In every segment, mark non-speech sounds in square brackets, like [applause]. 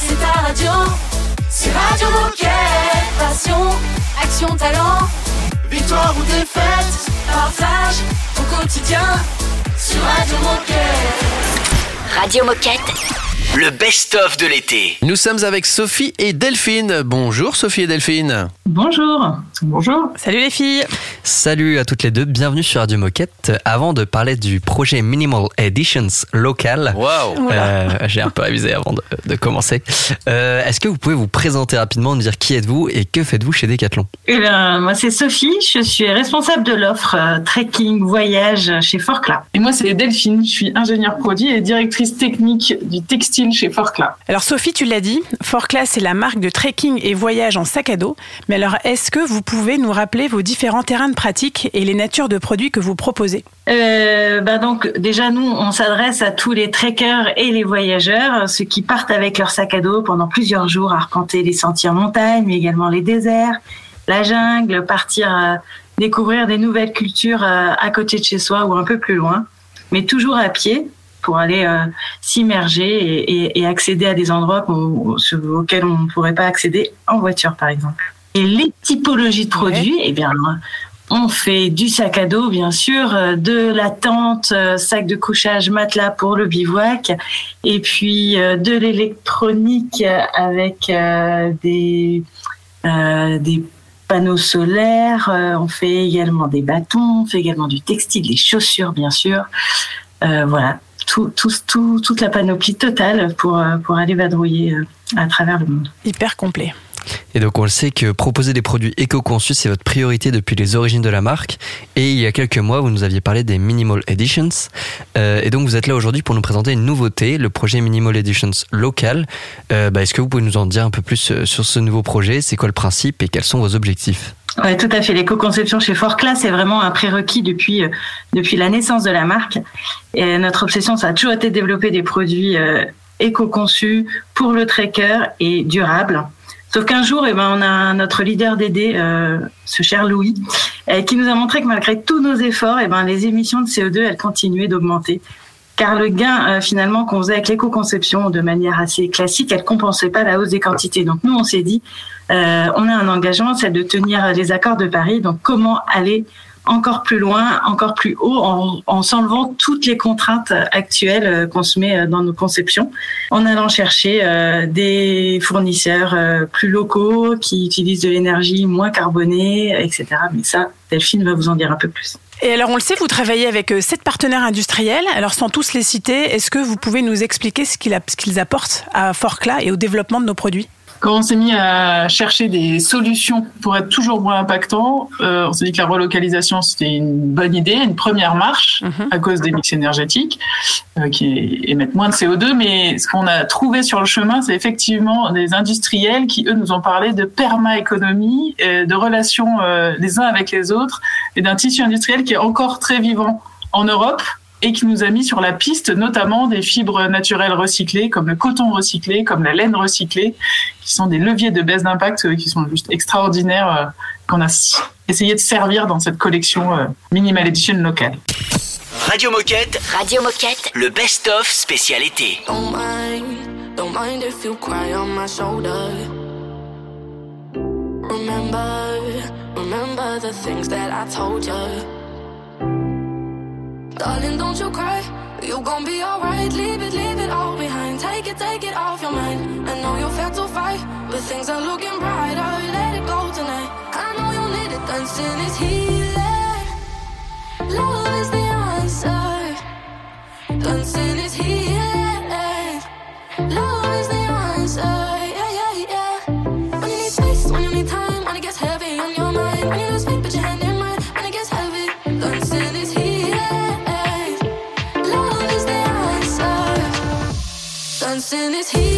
c'est ta radio. C'est Radio Moquette. Passion, action, talent. Victoire ou défaite, partage au quotidien sur Radio Moquette. Radio Moquette. Le best-of de l'été. Nous sommes avec Sophie et Delphine. Bonjour Sophie et Delphine. Bonjour. Bonjour. Salut les filles. Salut à toutes les deux, bienvenue sur Radio Moquette. Avant de parler du projet Minimal Editions local, Wow. euh, j'ai un peu avisé avant de, de commencer. Euh, Est-ce que vous pouvez vous présenter rapidement, nous dire qui êtes-vous et que faites-vous chez Decathlon? Eh bien, moi, c'est Sophie. Je suis responsable de l'offre euh, trekking voyage chez Forclaz. Et moi, c'est Delphine. Je suis ingénieure produit et directrice technique du textile chez Forclaz. Alors Sophie, tu l'as dit, Forclaz c'est la marque de trekking et voyage en sac à dos. Mais alors est-ce que vous pouvez nous rappeler vos différents terrains de pratique et les natures de produits que vous proposez? Euh, bah donc, déjà, nous, on s'adresse à tous les trekkers et les voyageurs, ceux qui partent avec leur sac à dos pendant plusieurs jours arpenter les sentiers en montagne, mais également les déserts, la jungle, partir euh, découvrir des nouvelles cultures euh, à côté de chez soi ou un peu plus loin, mais toujours à pied pour aller euh, s'immerger et, et- et accéder à des endroits auxquels on ne pourrait pas accéder en voiture, par exemple. Et les typologies de produits, eh bien, on fait du sac à dos, bien sûr, euh, de la tente, euh, sac de couchage, matelas pour le bivouac, et puis de l'électronique avec des, euh, des panneaux solaires. On fait également des bâtons, on fait également du textile, des chaussures, bien sûr. Euh, voilà, tout, tout, tout- toute la panoplie totale pour, euh, pour aller vadrouiller euh, à travers le monde. Hyper complet. Et donc on le sait que proposer des produits éco-conçus, c'est votre priorité depuis les origines de la marque. Et il y a quelques mois, vous nous aviez parlé des Minimal Editions. Euh, et donc vous êtes là aujourd'hui pour nous présenter une nouveauté, le projet Minimal Editions local. Euh, bah, Est-ce que vous pouvez nous en dire un peu plus sur ce nouveau projet? C'est quoi le principe et quels sont vos objectifs? Ouais, tout à fait. L'éco-conception chez Forclaz, c'est vraiment un prérequis depuis euh, depuis la naissance de la marque. Et notre obsession, ça a toujours été de développer des produits euh, éco-conçus pour le trekker et durables. Sauf qu'un jour, eh ben, on a notre leader d'aider, euh, ce cher Louis, qui nous a montré que malgré tous nos efforts, eh ben, les émissions de CO2, elles continuaient d'augmenter. Car le gain finalement qu'on faisait avec l'éco-conception de manière assez classique, elle compensait pas la hausse des quantités. Donc nous, on s'est dit, euh, on a un engagement, c'est de tenir les accords de Paris. Donc comment aller encore plus loin, encore plus haut, en, en s'enlevant toutes les contraintes actuelles euh, qu'on se met euh, dans nos conceptions, en allant chercher des fournisseurs plus locaux qui utilisent de l'énergie moins carbonée, etc. Mais ça, Delphine va vous en dire un peu plus. Et alors on le sait, vous travaillez avec sept partenaires industriels. Alors sans tous les citer, est-ce que vous pouvez nous expliquer ce qu'ils apportent à Forclaz et au développement de nos produits? Quand on s'est mis à chercher des solutions pour être toujours moins impactant, euh, on s'est dit que la relocalisation c'était une bonne idée, une première marche Mhm. à cause des mix énergétiques euh, qui émettent moins de CO2. Mais ce qu'on a trouvé sur le chemin, c'est effectivement des industriels qui eux nous ont parlé de perma-économie, euh, de relations euh, les uns avec les autres et d'un tissu industriel qui est encore très vivant en Europe et qui nous a mis sur la piste notamment des fibres naturelles recyclées comme le coton recyclé, comme la laine recyclée, qui sont des leviers de baisse d'impact euh, qui sont juste extraordinaires euh, qu'on a essayé de servir dans cette collection euh, Minimal Edition locale. Radio Moquette, Radio Moquette. le best-of spécial été. Don't mind, don't mind if you cry on my shoulder. Remember, remember the things that I told you. Darling, don't you cry. You gon' be alright. Leave it, leave it all behind. Take it, take it off your mind. I know you felt to fight, but things are looking brighter. Let it go tonight. I know you need it. Dancing is healing. Love is the answer. Dancing is healing. Love is the answer. Dancing is healing.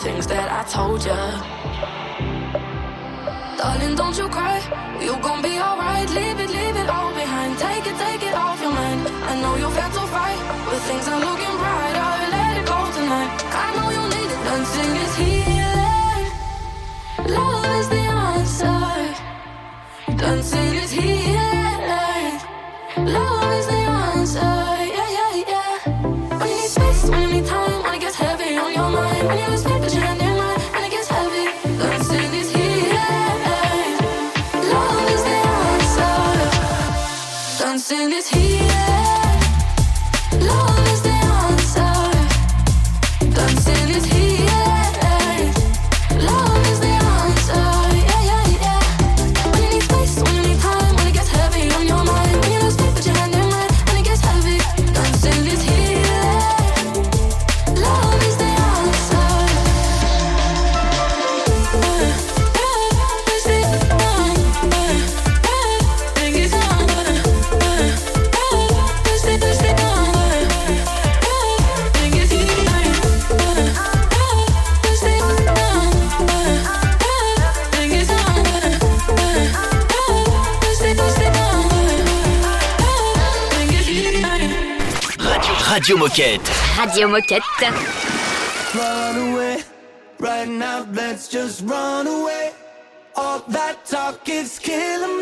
things that I told ya. Darling, don't you cry. You gon' be alright. Leave it, leave it all behind. Take it, take it off your mind. I know you've had to fight, but things are looking brighter. Let it go tonight. I know you need it. Dancing is healing. Love is the answer. Dancing is healing. Love is the answer. Yeah, yeah, yeah. When you need space, when you need time, when it gets heavy on your mind, when you Radio Moquette. Radio Moquette. Run away, right now, let's just run away. All that talk is killing me.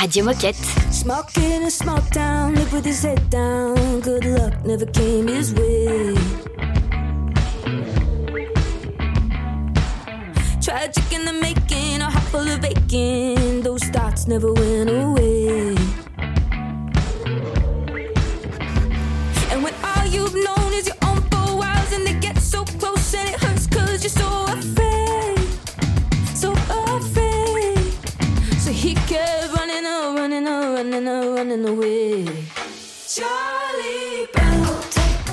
Radio Moquette. Smoking a smoke town, live with his head down. Good luck never came his way. Tragic in the making, a heart full of aching. Those thoughts never went away. away. Charlie Brown,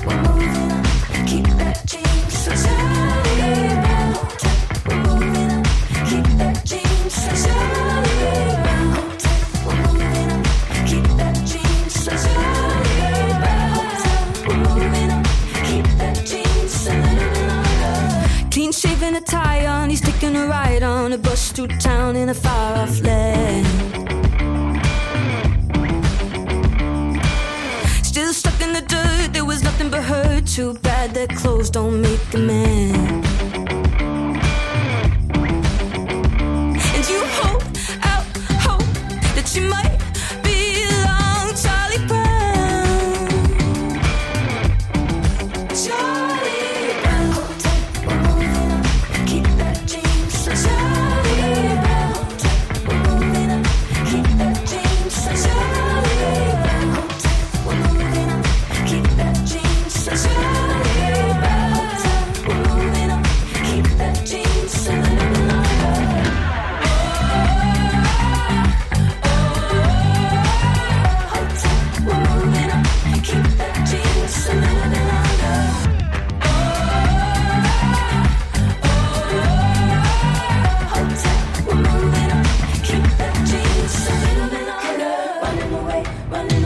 we're moving. Keep that we're moving. Keep that we're moving. Keep that we're moving. Keep that Clean shaven on, he's taking a ride on a bus to town in a far off land. Don't make a man. Running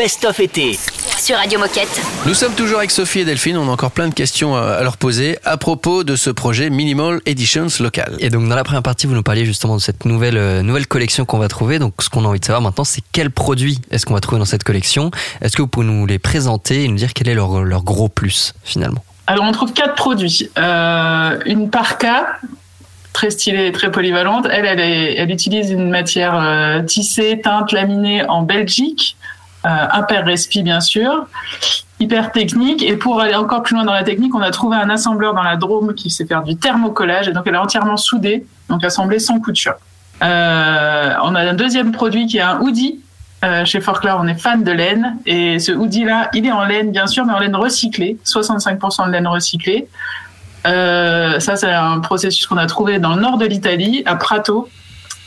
best-of été. Sur Radio Moquette. Nous sommes toujours avec Sophie et Delphine. On a encore plein de questions à leur poser à propos de ce projet Minimal Editions Local. Et donc dans la première partie, vous nous parliez justement de cette nouvelle euh, nouvelle collection qu'on va trouver. Donc ce qu'on a envie de savoir maintenant, c'est quels produits est-ce qu'on va trouver dans cette collection? Est-ce que vous pouvez nous les présenter et nous dire quel est leur, leur gros plus finalement? Alors on trouve quatre produits. Euh, une parka, très stylée et très polyvalente. Elle, elle, est- elle utilise une matière euh, tissée, teinte, laminée en Belgique. Euh, Imper Respi bien sûr, hyper technique. Et pour aller encore plus loin dans la technique, on a trouvé un assembleur dans la Drôme qui sait faire du thermocollage. Et donc elle est entièrement soudée, donc assemblée sans couture. Euh, on a un deuxième produit qui est un hoodie. Euh, chez Forclaz, on est fan de laine. Et ce hoodie-là, il est en laine, bien sûr, mais en laine recyclée. 65% de laine recyclée. Ça, c'est un processus qu'on a trouvé dans le nord de l'Italie, à Prato,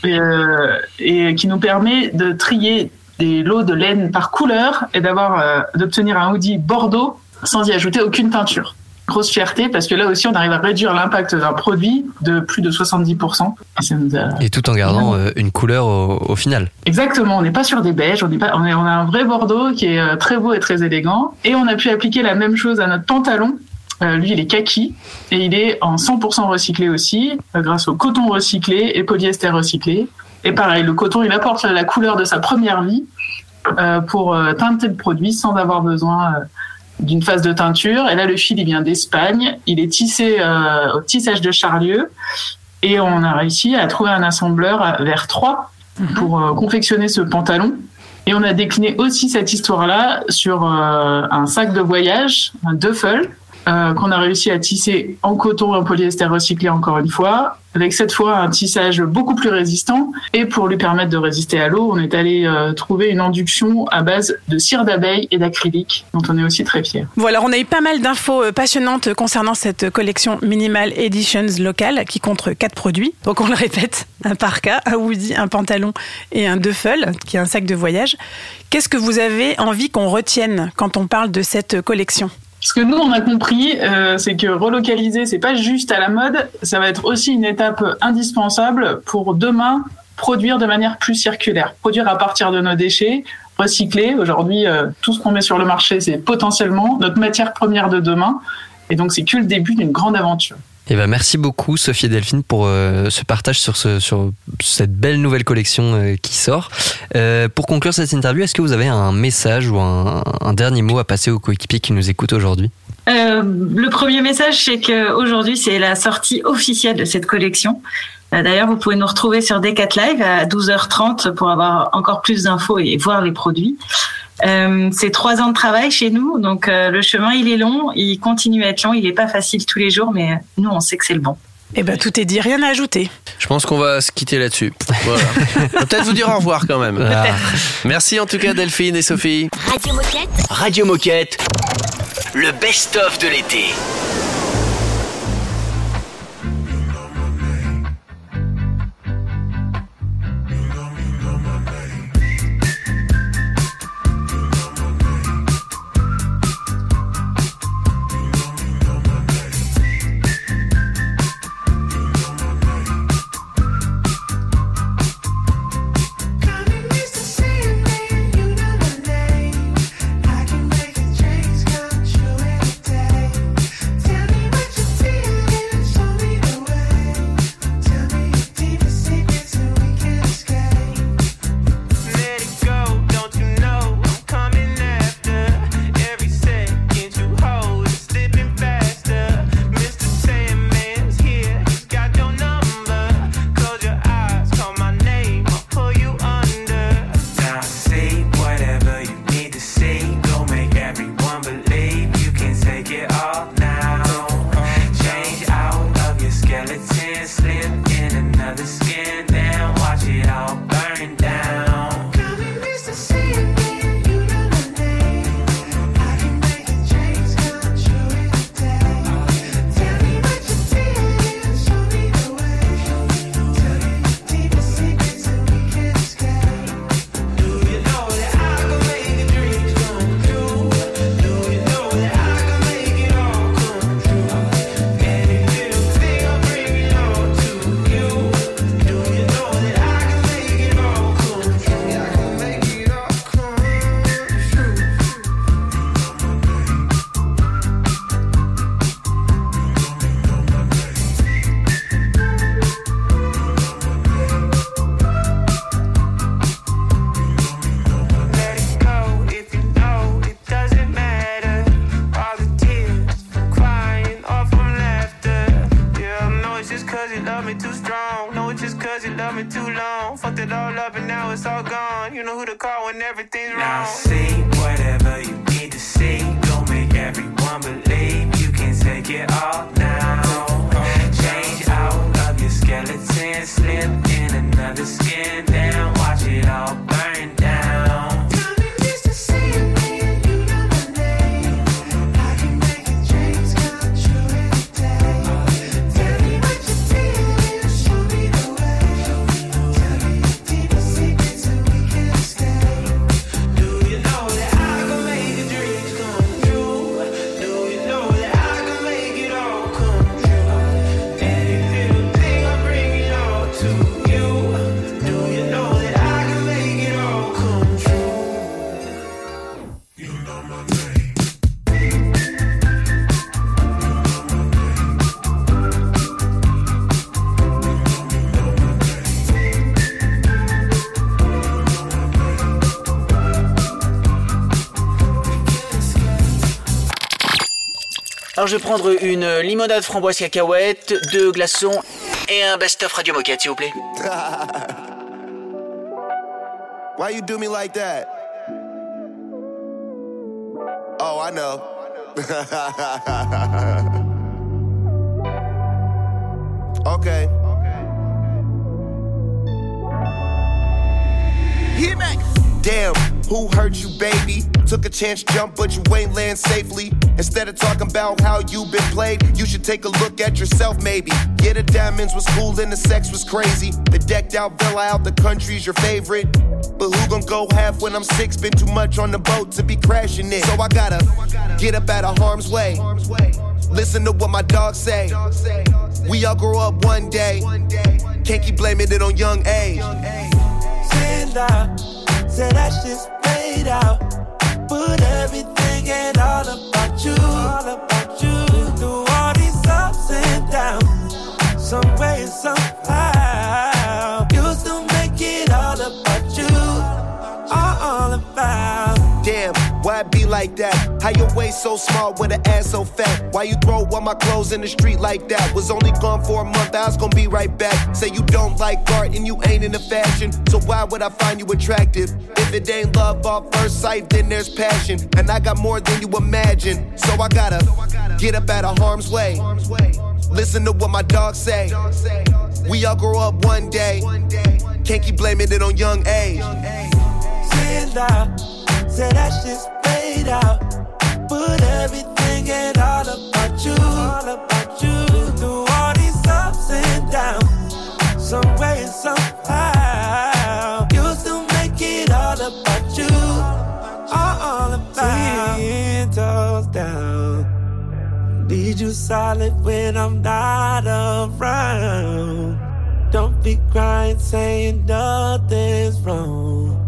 et qui nous permet de trier des lots de laine par couleur et d'avoir euh, d'obtenir un hoodie bordeaux sans y ajouter aucune teinture. Grosse fierté parce que là aussi on arrive à réduire l'impact d'un produit de plus de 70%. Et a- Et tout en gardant euh, une couleur au, au final. Exactement, on n'est pas sur des beiges, on, est pas, on, est, on a un vrai bordeaux qui est euh, très beau et très élégant. Et on a pu appliquer la même chose à notre pantalon. Euh, lui, il est kaki et il est en 100% recyclé aussi, euh, grâce au coton recyclé et polyester recyclé. Et pareil, le coton, il apporte la couleur de sa première vie euh, pour euh, teinter le produit sans avoir besoin euh, d'une phase de teinture. Et là, le fil, il vient d'Espagne. Il est tissé au tissage de Charlieu. Et on a réussi à trouver un assembleur vers 3 pour euh, confectionner ce pantalon. Et on a décliné aussi cette histoire-là sur euh, un sac de voyage, un duffel, euh, qu'on a réussi à tisser en coton et en polyester recyclé encore une fois, avec cette fois un tissage beaucoup plus résistant. Et pour lui permettre de résister à l'eau, on est allé euh, trouver une induction à base de cire d'abeille et d'acrylique, dont on est aussi très fiers. Voilà, on a eu pas mal d'infos euh, passionnantes concernant cette collection Minimal Editions locale qui compte quatre produits. Donc on le répète, un parka, un hoodie, un pantalon et un duffel, qui est un sac de voyage. Qu'est-ce que vous avez envie qu'on retienne quand on parle de cette collection? Ce que nous on a compris, euh, c'est que relocaliser, c'est pas juste à la mode, ça va être aussi une étape indispensable pour demain produire de manière plus circulaire, produire à partir de nos déchets, recycler. Aujourd'hui, euh, tout ce qu'on met sur le marché, c'est potentiellement notre matière première de demain, et donc c'est que le début d'une grande aventure. Et ben merci beaucoup Sophie et Delphine pour euh, ce partage sur, ce, sur cette belle nouvelle collection euh, qui sort. Euh, pour conclure cette interview, est-ce que vous avez un message ou un, un dernier mot à passer aux coéquipiers qui nous écoutent aujourd'hui? Le premier message, c'est qu'aujourd'hui, c'est la sortie officielle de cette collection. D'ailleurs, vous pouvez nous retrouver sur Decat Live à 12h30 pour avoir encore plus d'infos et voir les produits. Euh, c'est trois ans de travail chez nous, donc euh, le chemin il est long, il continue à être long, il n'est pas facile tous les jours, mais nous on sait que c'est le bon. Eh ben tout est dit, rien à ajouter. Je pense qu'on va se quitter là-dessus. Voilà. [laughs] On va peut-être vous dire au revoir quand même. Ah. Merci en tout cas Delphine et Sophie. Radio Moquette. Radio Moquette. Le best-of de l'été. Alors je vais prendre une limonade framboise cacahuète, deux glaçons et un best-of Radio Moquette, s'il vous plaît. [laughs] Why you do me like that? Oh, I know. [laughs] okay. Damn, who hurt you, baby? Took a chance, jump, but you ain't land safely. Instead of talking about how you been played, you should take a look at yourself, maybe. Yeah, the diamonds was cool and the sex was crazy. The decked out villa out the country's your favorite. But who gon' go half when I'm six? Been too much on the boat to be crashing it. So I gotta get up out of harm's way. Listen to what my dogs say. We all grow up one day. Can't keep blaming it on young age. Say that shit's played out. Put all about you, all about you. Through all these ups and downs, some way, somehow, Be like that? How your waist so small with an ass so fat? Why you throw all my clothes in the street like that? Was only gone for a month, I was gonna be right back. Say you don't like art and you ain't into fashion, so why would I find you attractive? If it ain't love off first sight, then there's passion. And I got more than you imagine, so I gotta get up out of harm's way. Listen to what my dog say. We all grow up one day. Can't keep blaming it on young age. Say that shit's played out. But everything ain't all about you. All about you. Through all these ups and downs, some way, and somehow, you still make it all about you. All about ten toes down. Need you solid when I'm not around. Don't be crying, saying nothing's wrong.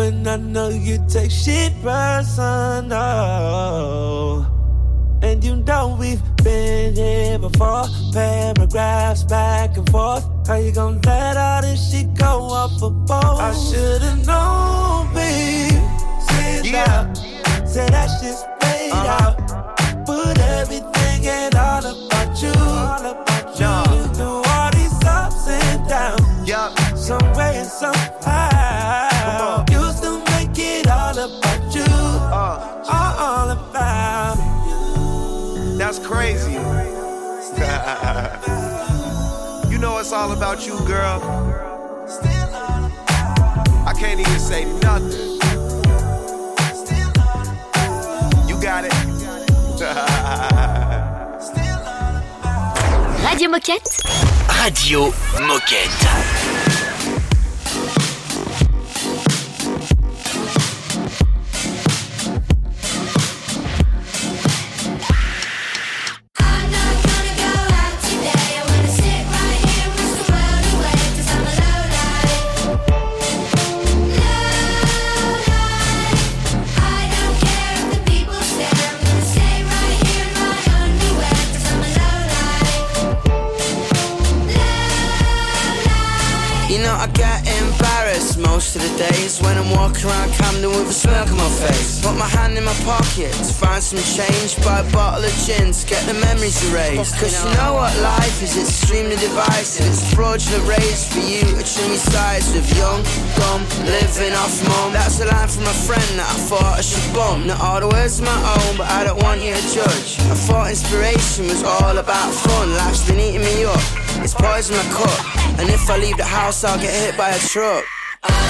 When I know you take shit personal. And you know we've been here before. Paragraphs back and forth. How you gonna let all this shit go off a boat? I should've known, babe. Sit Yeah. down. Say that shit's played out. But everything ain't all about you. All about you. Nah. Through all these ups and downs. Yup. Some way and somehow. You know it's all about you, girl. I can't even say nothing. You got it. Radio Moquette. Radio Moquette. The days when I'm walking around Camden with a smirk on my face. Put my hand in my pocket to find some change, buy a bottle of gin to get the memories erased. Cause you know what life is, it's extremely divisive. It's fraudulent race for you trim your sides with young, dumb, living off mum. That's a line from a friend that I thought I should bump. Not all the words my own, but I don't want you to judge. I thought inspiration was all about fun. Life's been eating me up. It's poison my cup. And if I leave the house, I'll get hit by a truck. I'm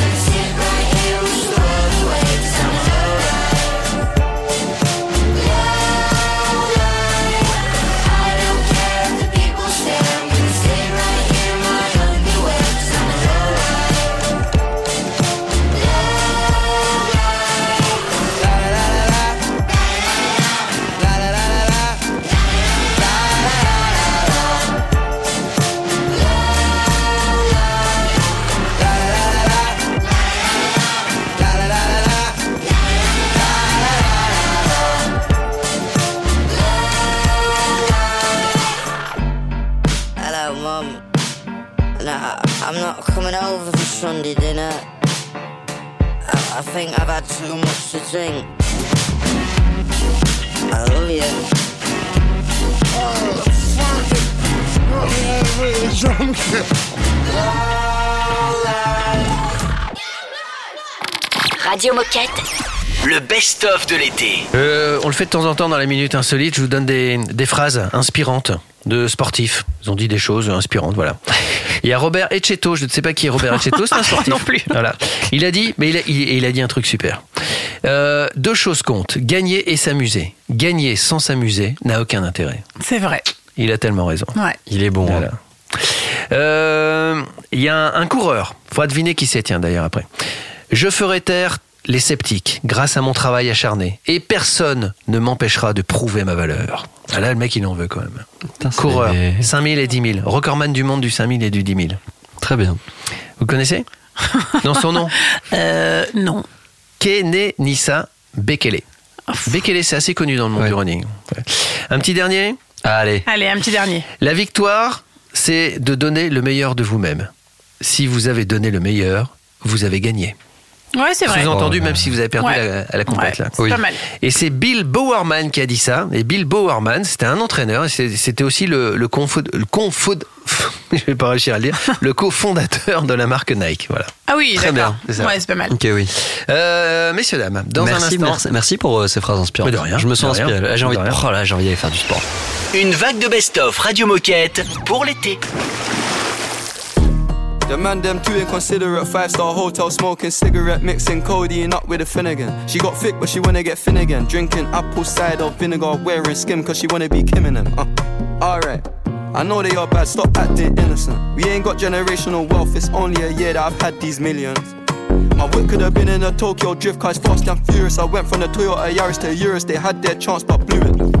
Sunday dinner. I, think I've had too much to. Radio Moquette. Le best-of de l'été. Euh, on le fait de temps en temps dans la minute insolite. Je vous donne des, des phrases inspirantes de sportifs. Ils ont dit des choses inspirantes, voilà. [laughs] Il y a Robert Echetto. Je ne sais pas qui est Robert Echetto, c'est un [laughs] sportif. non plus. Voilà. Il a dit, mais il a, il- il a dit un truc super. Euh, deux choses comptent gagner et s'amuser. Gagner sans s'amuser n'a aucun intérêt. C'est vrai. Il a tellement raison. Ouais. Il est bon. hein. Voilà. Euh, Il y a un, un coureur. Faut deviner qui c'est, tiens, d'ailleurs, après. Je ferai taire les sceptiques grâce à mon travail acharné. Et personne ne m'empêchera de prouver ma valeur. Ah là, le mec, il en veut quand même. Coureur, 5000 et 10 000. Recordman du monde du 5000 et du 10 000. Très bien. Vous connaissez? Non, son nom? [laughs] Euh, non. Kene Nissa Bekele. Bekele, c'est assez connu dans le monde du running. Ouais. Un petit dernier? Allez. Allez, un petit dernier. La victoire, c'est de donner le meilleur de vous-même. Si vous avez donné le meilleur, vous avez gagné. Ouais, c'est vrai. Sous-entendu, même si vous avez perdu Ouais. la, à la compète. Ouais, là. c'est pas mal. Et c'est Bill Bowerman qui a dit ça. Et Bill Bowerman, c'était un entraîneur. C'était aussi le, le, confo- le confo- [laughs] je vais pas réussir à le dire, [laughs] le cofondateur de la marque Nike. Voilà. Ah oui, Très bien. c'est ça. Ouais, c'est pas mal. Ok, oui. Euh, messieurs, dames, dans merci, un instant. merci, merci pour euh, ces phrases inspirantes. Mais de rien, Je me sens inspiré. J'ai envie, De oh là, j'ai envie d'aller faire du sport. Une vague de best-of Radio Moquette pour l'été. The man them too inconsiderate, five star hotel smoking cigarette, mixing codeine up with a Finnegan. She got thick, but she wanna get thin again. Drinking apple cider vinegar, wearing skim, cause she wanna be Kim and them. Uh, Alright. I know they are bad, stop acting innocent. We ain't got generational wealth, it's only a year that I've had these millions. My whip could have been in a Tokyo drift car, it's fast and furious. I went from the Toyota Yaris to Urus, they had their chance but blew it.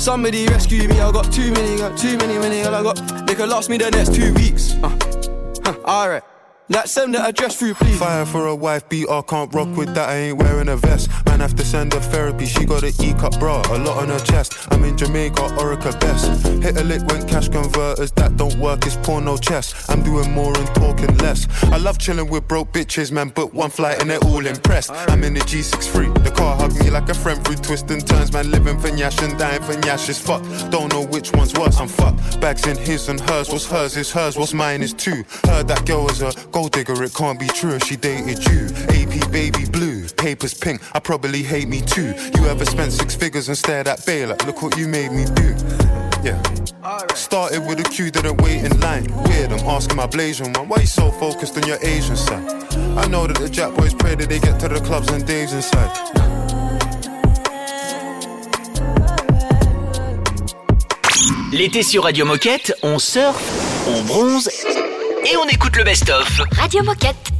Somebody rescue me, I got too many, got too many, many, I got. They could last me the next two weeks. Uh. Huh, Alright. That send the address through, please. Fire for a wife beater, can't rock with that, I ain't wearing a vest. Man, I have to send her therapy. She got an E cup bra, a lot on her chest. I'm in Jamaica, Orica best. Hit a lick when cash converters that don't work, it's porno chess. I'm doing more and talking less. I love chilling with broke bitches, man. Book one flight and they're all impressed. I'm in the G63. The car hugged me like a friend through twists and turns, man. Living for Nyash and dying for Nyash is fucked. Don't know which one's worse, I'm fucked. Bags in his and hers, what's hers is hers, what's mine is two. Heard that girl was a gold digger, it can't be true she dated you. AP baby blue, papers pink, I probably hate me too. You ever spent six figures and stared at Bay like, look what you made me do. Yeah. Started with a queue, didn't wait in line. Weird, I'm asking my Blasian one, why you so focused on your Asian side? I know that the Jack boys pray that they get to the clubs and Dave's inside. L'été sur Radio Moquette, on surfe, on bronze et on écoute le best-of. Radio Moquette.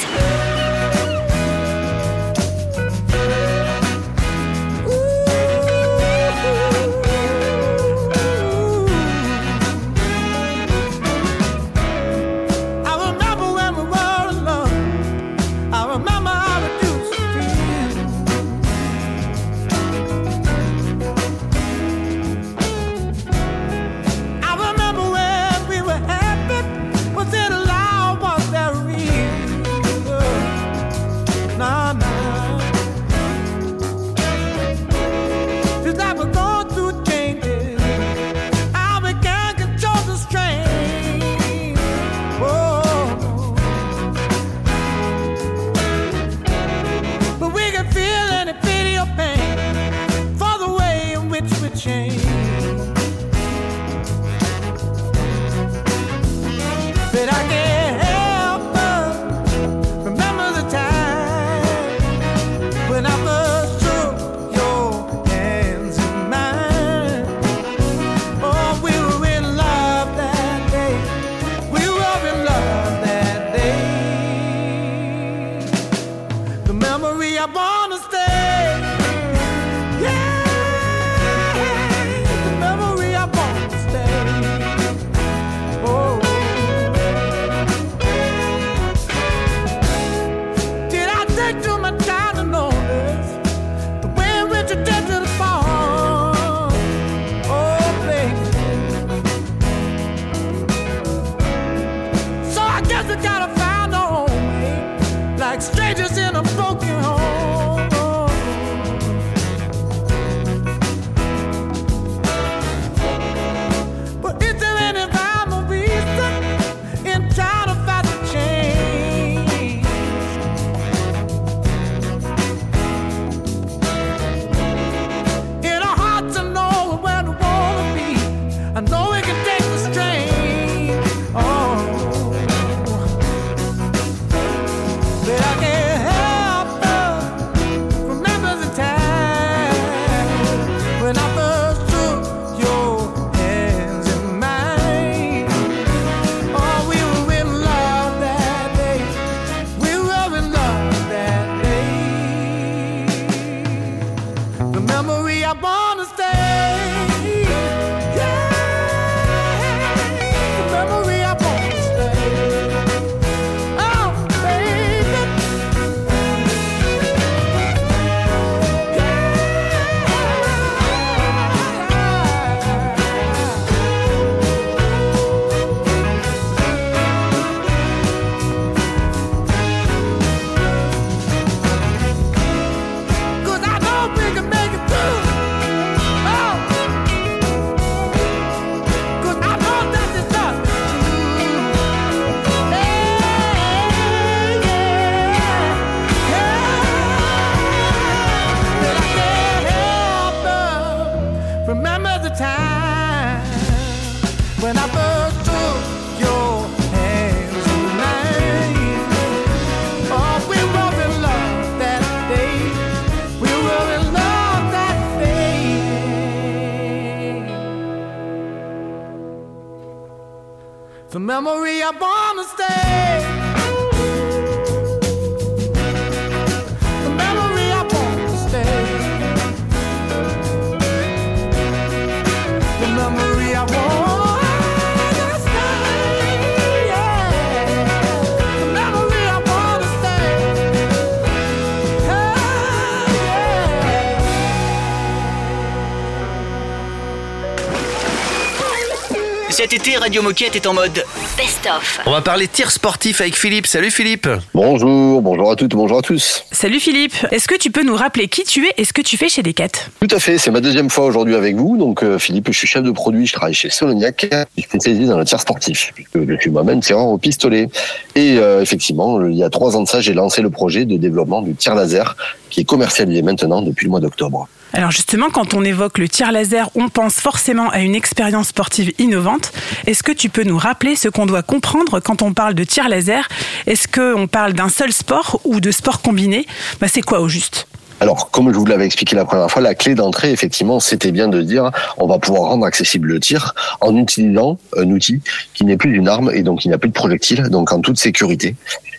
Cet été, Radio Moquette est en mode Best-of. On va parler tir sportif avec Philippe. Salut Philippe. Bonjour, bonjour à toutes, bonjour à tous. Salut Philippe, est-ce que tu peux nous rappeler qui tu es et ce que tu fais chez Decat? Tout à fait, c'est ma deuxième fois aujourd'hui avec vous. Donc euh, Philippe, je suis chef de produit, je travaille chez Soloniac, je suis spécialisé dans le tir sportif, puisque je suis moi-même tireur au pistolet. Et euh, effectivement, il y a trois ans de ça, j'ai lancé le projet de développement du tir laser, qui est commercialisé maintenant depuis le mois d'octobre. Alors justement, quand on évoque le tir laser, on pense forcément à une expérience sportive innovante. Est-ce que tu peux nous rappeler ce qu'on doit comprendre quand on parle de tir laser? Est-ce qu'on parle d'un seul sport ou de sport combiné? Bah, C'est quoi au juste? Alors, comme je vous l'avais expliqué la première fois, la clé d'entrée, effectivement, c'était bien de dire on va pouvoir rendre accessible le tir en utilisant un outil qui n'est plus une arme et donc il n'y a plus de projectile, donc en toute sécurité.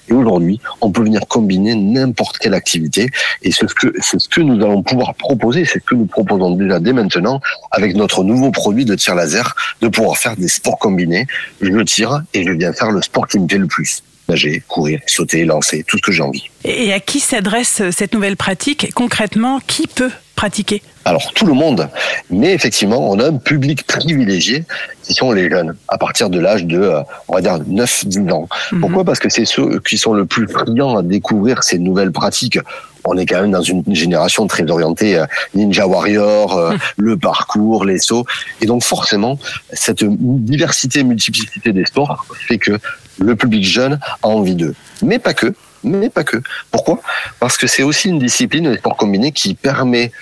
Et aujourd'hui, on peut venir combiner n'importe quelle activité. Et c'est ce que, c'est ce que nous allons pouvoir proposer, c'est ce que nous proposons déjà dès maintenant avec notre nouveau produit de tir laser, de pouvoir faire des sports combinés. Je tire et je viens faire le sport qui me plaît le plus. Nager, courir, sauter, lancer, tout ce que j'ai envie. Et à qui s'adresse cette nouvelle pratique? Concrètement, qui peut pratiquer? Alors tout le monde, mais effectivement, on a un public privilégié qui sont les jeunes, à partir de l'âge de, euh, on va dire, 9-10 ans. Pourquoi? Parce que c'est ceux qui sont le plus friands à découvrir ces nouvelles pratiques. On est quand même dans une génération très orientée euh, Ninja Warrior, euh, le parcours, les sauts. Et donc forcément, cette diversité, multiplicité des sports fait que le public jeune a envie d'eux. Mais pas que, mais pas que. Pourquoi? Parce que c'est aussi une discipline, le sport combiné, qui permet,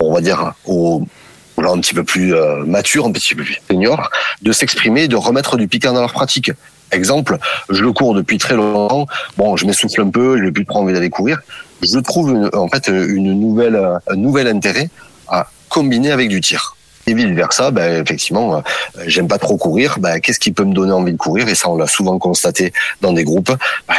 on va dire, aux un petit peu plus euh, matures, un petit peu plus seniors, de s'exprimer, de remettre du piquant dans leur pratique. Exemple, je le cours depuis très longtemps. Bon, je m'essouffle un peu, je n'ai plus trop envie d'aller courir. Je trouve en fait un nouvel intérêt à combiner avec du tir. Et vice versa, ben, effectivement, euh, j'aime pas trop courir. Ben, qu'est-ce qui peut me donner envie de courir? Et ça, on l'a souvent constaté dans des groupes. Ben,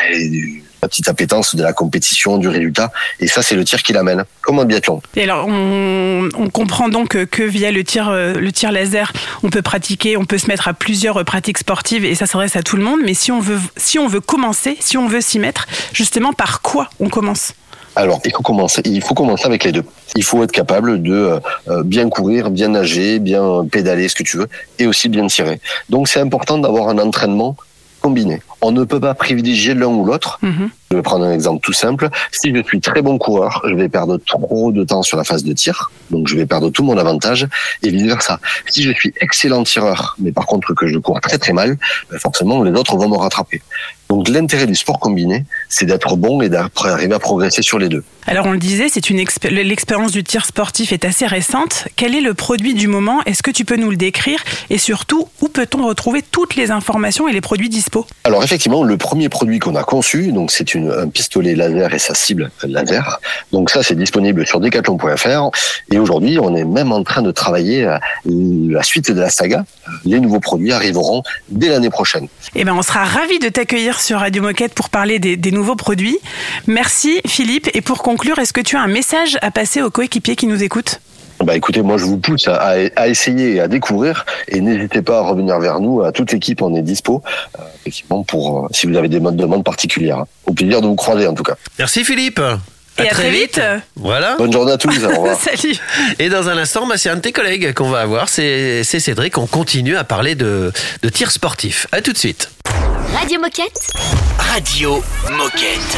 la petite appétence de la compétition, du résultat. Et ça, c'est le tir qui l'amène, comme en biathlon. Et alors, on, comprend donc que, via le tir, euh, le tir laser, on peut pratiquer, on peut se mettre à plusieurs pratiques sportives et ça s'adresse à tout le monde. Mais si on veut, si on veut commencer, si on veut s'y mettre, justement, par quoi on commence? Alors, il faut commencer. Il faut commencer avec les deux. Il faut être capable de euh, bien courir, bien nager, bien pédaler, ce que tu veux, et aussi bien tirer. Donc, c'est important d'avoir un entraînement combiné. On ne peut pas privilégier l'un ou l'autre. Je vais prendre un exemple tout simple. Si je suis très bon coureur, je vais perdre trop de temps sur la phase de tir, donc je vais perdre tout mon avantage, et vice versa. Si je suis excellent tireur, mais par contre que je cours très très mal, ben forcément les autres vont me rattraper. Donc l'intérêt du sport combiné, c'est d'être bon et d'arriver à progresser sur les deux. Alors on le disait, c'est une expé- l'expérience du tir sportif est assez récente. Quel est le produit du moment? Est-ce que tu peux nous le décrire? Et surtout, où peut-on retrouver toutes les informations et les produits dispo? Alors effectivement, le premier produit qu'on a conçu, donc c'est un pistolet laser et sa cible laser. Donc ça, c'est disponible sur decathlon.fr. Et aujourd'hui, on est même en train de travailler la suite de la saga. Les nouveaux produits arriveront dès l'année prochaine. Eh ben, on sera ravis de t'accueillir sur Radio Moquette pour parler des nouveaux produits. Merci Philippe. Et pour conclure, est-ce que tu as un message à passer aux coéquipiers qui nous écoutent? Bah écoutez, moi je vous pousse à, à- à essayer et à découvrir et n'hésitez pas à revenir vers nous. À toute l'équipe, on est dispo euh, effectivement pour euh, si vous avez des modes de demande particulières. Au plaisir de vous croiser en tout cas. Merci Philippe. Et à très vite. Voilà. Bonne journée à tous. Au [laughs] revoir. Salut. Et dans un instant, bah, c'est un de tes collègues qu'on va avoir, c'est c'est Cédric. On continue à parler de, de tir sportif. À tout de suite. Radio Moquette. Radio Moquette.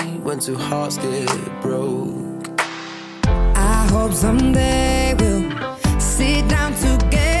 when two hearts get broke. I hope someday we'll sit down together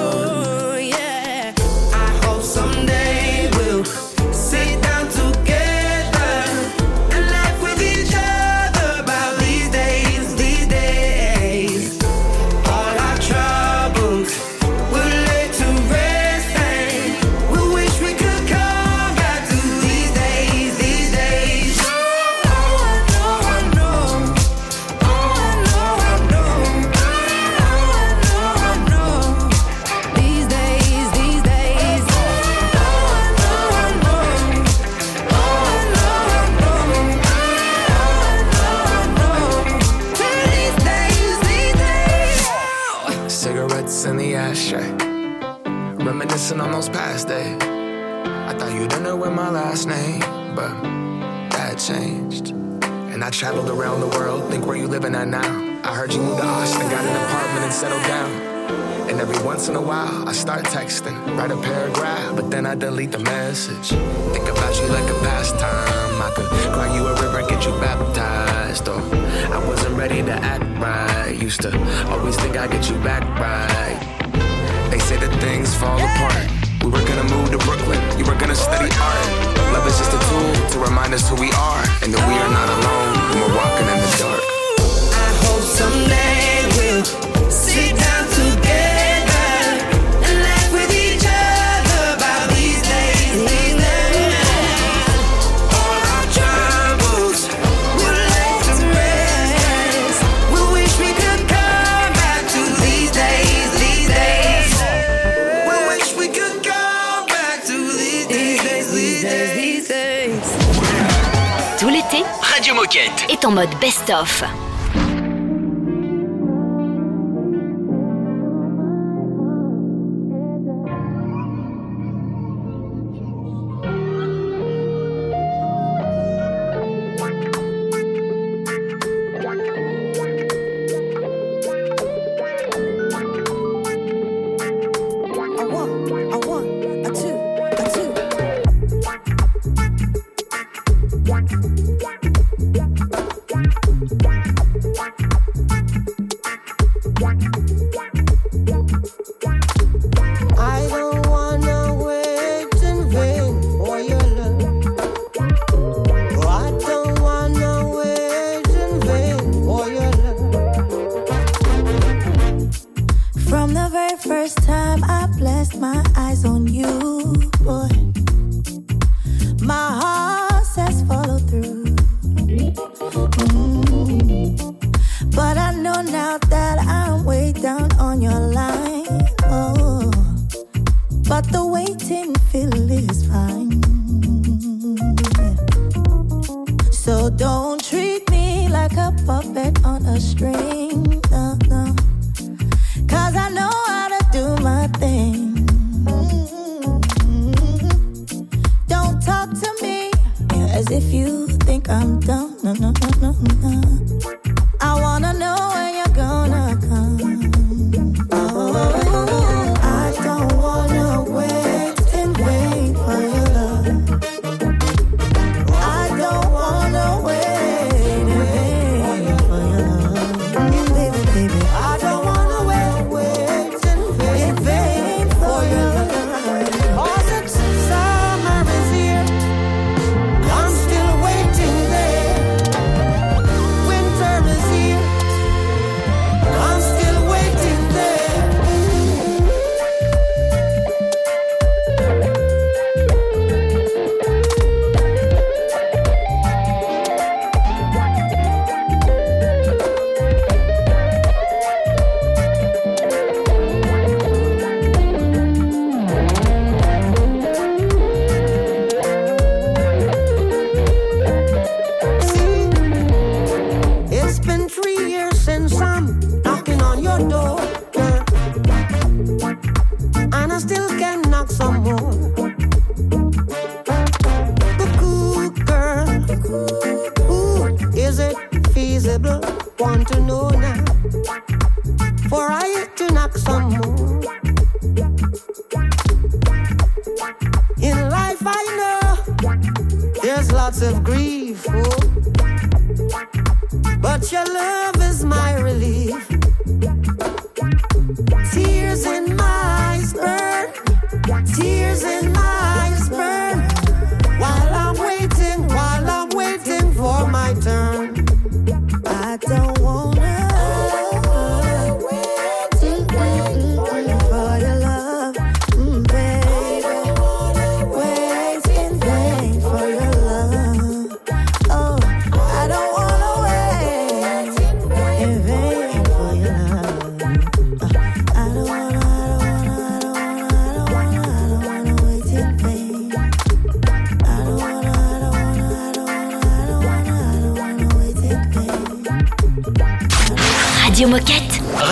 Once in a while, I start texting, write a paragraph, but then I delete the message. Think about you like a pastime. I could cry you a river get you baptized. Or I wasn't ready to act right. Used to always think I'd get you back right. They say that things fall apart. We were gonna move to Brooklyn, you were gonna study art. Love is just a tool to remind us who we are and that we are not alone when we're walking in the dark. I hope someday we'll sit down en mode best-of.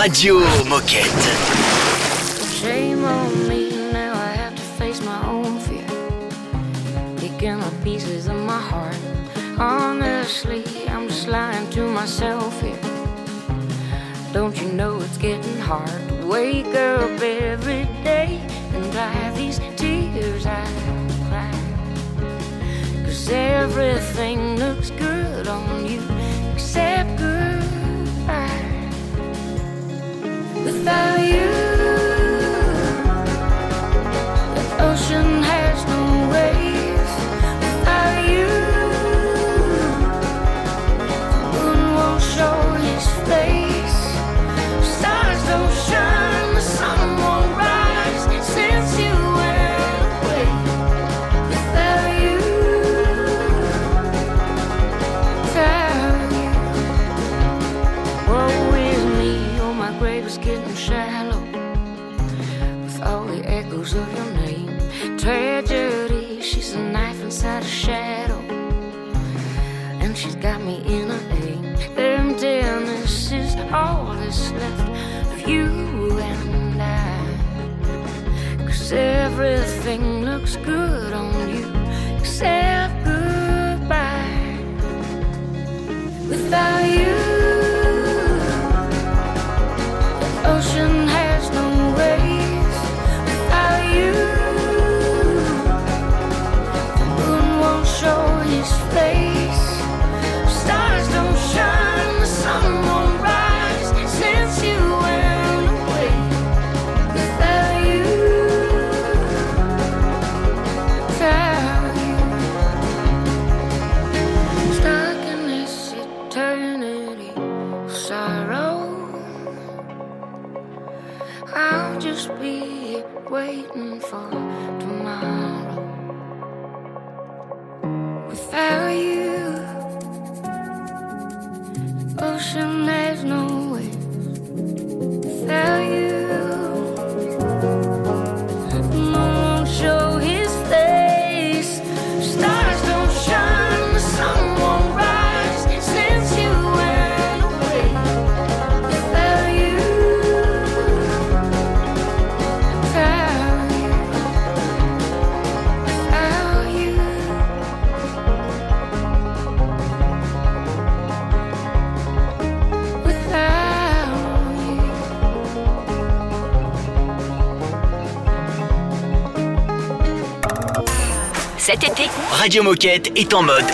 Radio Moquette. Shame on me, now I have to face my own fear. Picking up pieces of my heart. Honestly, I'm just lying to myself here. Don't you know it's getting hard to wake up every day and dry these tears I cry? Cause everything looks good. about you. The ocean has no shadow. And she's got me in a ache. Empty, and is all that's left of you and I. Cause everything looks good on you, except goodbye. Without you, the ocean. Radio Moquette est en mode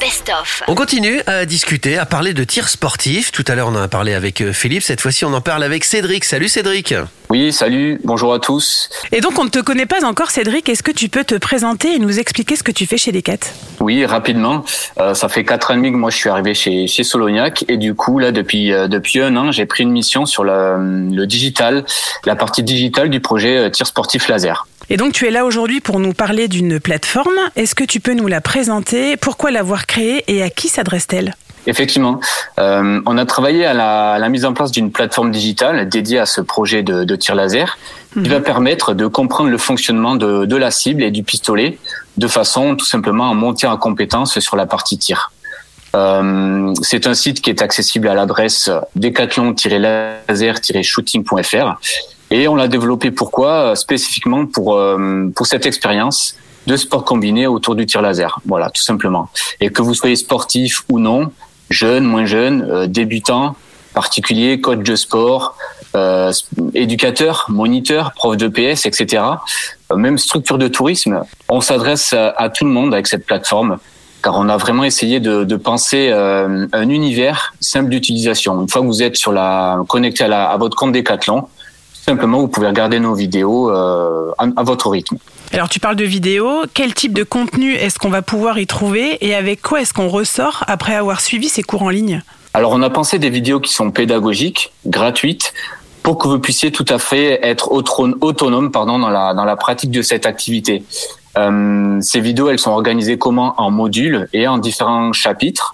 best-of. On continue à discuter, à parler de tir sportif. Tout à l'heure, on en a parlé avec euh, Philippe. Cette fois-ci, on en parle avec Cédric. Salut Cédric. Oui, salut, bonjour à tous. Et donc, on ne te connaît pas encore, Cédric. Est-ce que tu peux te présenter et nous expliquer ce que tu fais chez Decat? Oui, rapidement. Euh, ça fait quatre ans et demi que moi je suis arrivé chez chez Solognac et du coup là depuis euh, depuis un an j'ai pris une mission sur le, le digital, la partie digitale du projet euh, tir sportif laser. Et donc, tu es là aujourd'hui pour nous parler d'une plateforme. Est-ce que tu peux nous la présenter? Pourquoi l'avoir créée et à qui s'adresse-t-elle? Effectivement, euh, on a travaillé à la, à la mise en place d'une plateforme digitale dédiée à ce projet de, de tir laser qui va permettre de comprendre le fonctionnement de, de la cible et du pistolet de façon tout simplement à monter en compétence sur la partie tir. Euh, c'est un site qui est accessible à l'adresse decathlon-laser-shooting.fr et on l'a développé pourquoi? Spécifiquement pour euh, pour cette expérience de sport combiné autour du tir laser. Voilà, tout simplement. Et que vous soyez sportif ou non, jeune, moins jeune, euh, débutant, particulier, coach de sport, euh, éducateur, moniteur, prof de PS, etc. euh, Même structure de tourisme, on s'adresse à, tout le monde avec cette plateforme car on a vraiment essayé de, de penser euh, un univers simple d'utilisation. Une fois que vous êtes sur la connecté à, la, à votre compte Decathlon, simplement vous pouvez regarder nos vidéos euh, à votre rythme. Alors, tu parles de vidéos. Quel type de contenu est-ce qu'on va pouvoir y trouver et avec quoi est-ce qu'on ressort après avoir suivi ces cours en ligne? Alors, on a pensé des vidéos qui sont pédagogiques, gratuites, pour que vous puissiez tout à fait être autonome, pardon, dans, la, dans la pratique de cette activité. Euh, ces vidéos, elles sont organisées comment? En modules et en différents chapitres.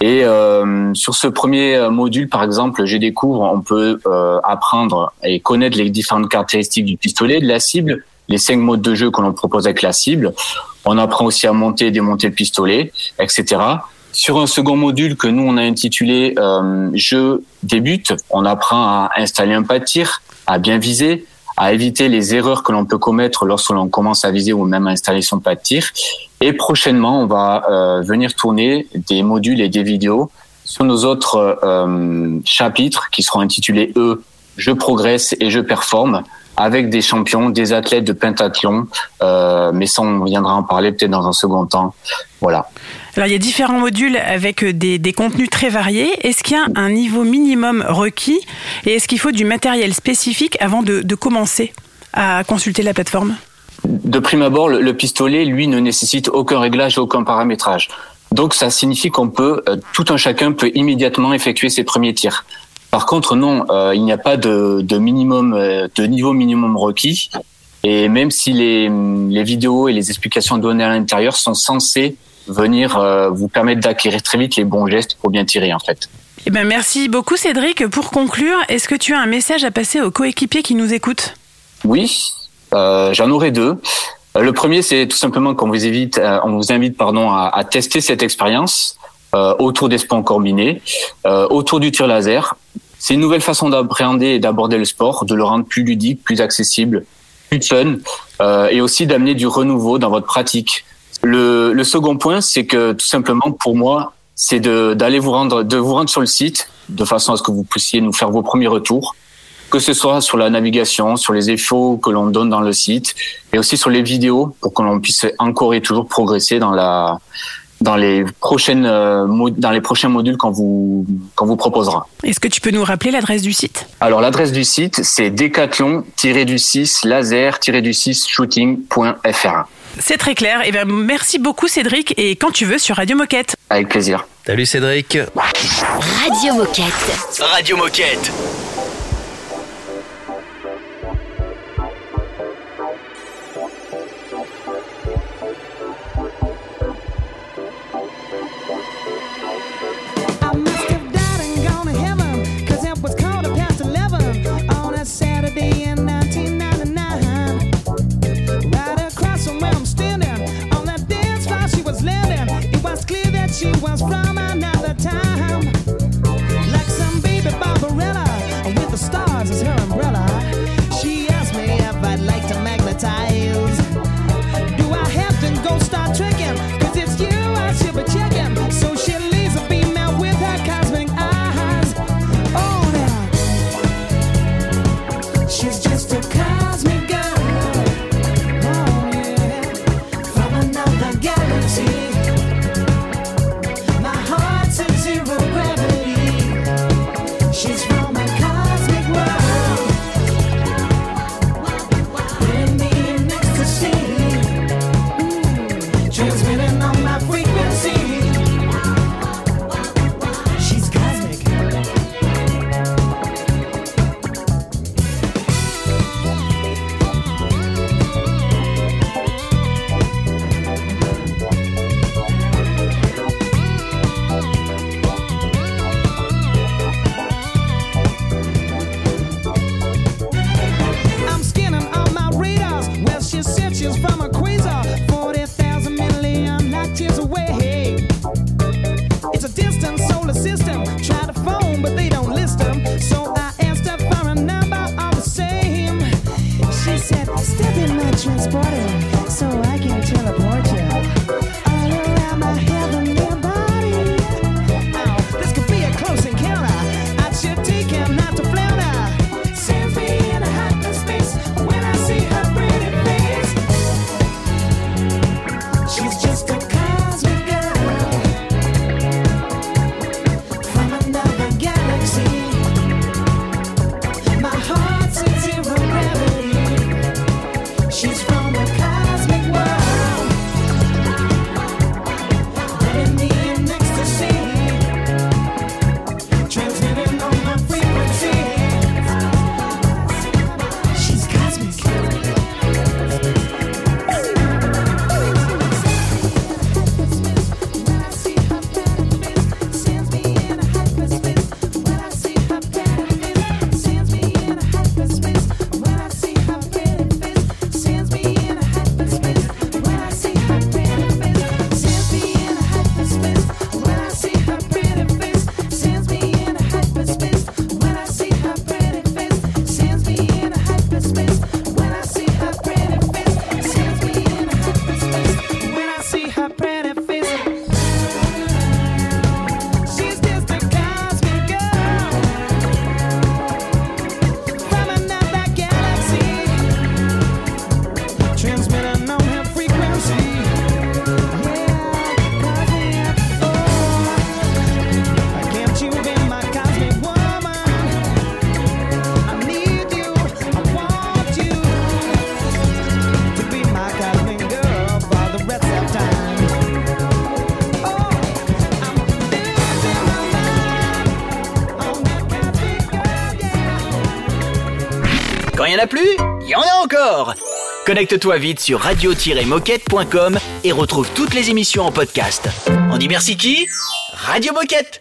Et euh, sur ce premier module, par exemple, j'ai découvre, on peut euh, apprendre et connaître les différentes caractéristiques du pistolet, de la cible, les cinq modes de jeu que l'on propose avec la cible. On apprend aussi à monter démonter le pistolet, etc. Sur un second module que nous on a intitulé euh, "Je débute", on apprend à installer un pas de tir, à bien viser, à éviter les erreurs que l'on peut commettre lorsque l'on commence à viser ou même à installer son pas de tir. Et prochainement, on va euh, venir tourner des modules et des vidéos sur nos autres euh, chapitres qui seront intitulés "E", "Je progresse" et "Je performe" avec des champions, des athlètes de pentathlon, euh, mais ça on viendra en parler peut-être dans un second temps. Voilà. Alors, il y a différents modules avec des, des contenus très variés. Est-ce qu'il y a un niveau minimum requis et est-ce qu'il faut du matériel spécifique avant de, de commencer à consulter la plateforme? De prime abord, le, le pistolet, lui, ne nécessite aucun réglage, aucun paramétrage. Donc ça signifie qu'on peut, euh, tout un chacun peut immédiatement effectuer ses premiers tirs. Par contre, non, euh, il n'y a pas de, de minimum, euh, de niveau minimum requis. Et même si les, les vidéos et les explications données à l'intérieur sont censées venir euh, vous permettre d'acquérir très vite les bons gestes pour bien tirer, en fait. Eh ben, merci beaucoup, Cédric. Pour conclure, est-ce que tu as un message à passer aux coéquipiers qui nous écoutent? Oui, euh, j'en aurai deux. Le premier, c'est tout simplement qu'on vous invite, on vous invite pardon, à, à tester cette expérience. euh, autour des sports combinés, euh, autour du tir laser. C'est une nouvelle façon d'appréhender et d'aborder le sport, de le rendre plus ludique, plus accessible, plus fun, euh, et aussi d'amener du renouveau dans votre pratique. Le, le second point, c'est que tout simplement pour moi, c'est d'aller vous rendre, de vous rendre sur le site de façon à ce que vous puissiez nous faire vos premiers retours, que ce soit sur la navigation, sur les infos que l'on donne dans le site, et aussi sur les vidéos pour que l'on puisse encore et toujours progresser dans la dans les prochaines euh, dans les prochains modules qu'on vous qu'on vous proposera. Est-ce que tu peux nous rappeler l'adresse du site? Alors l'adresse du site c'est décathlon-du6 laser-du6 shooting.fr. C'est très clair. Et bien, merci beaucoup Cédric et quand tu veux sur Radio Moquette. Avec plaisir. Salut Cédric. Radio Moquette. Radio Moquette. Plus, il y en a encore! Connecte-toi vite sur radio-moquette.com et retrouve toutes les émissions en podcast. On dit merci qui? Radio Moquette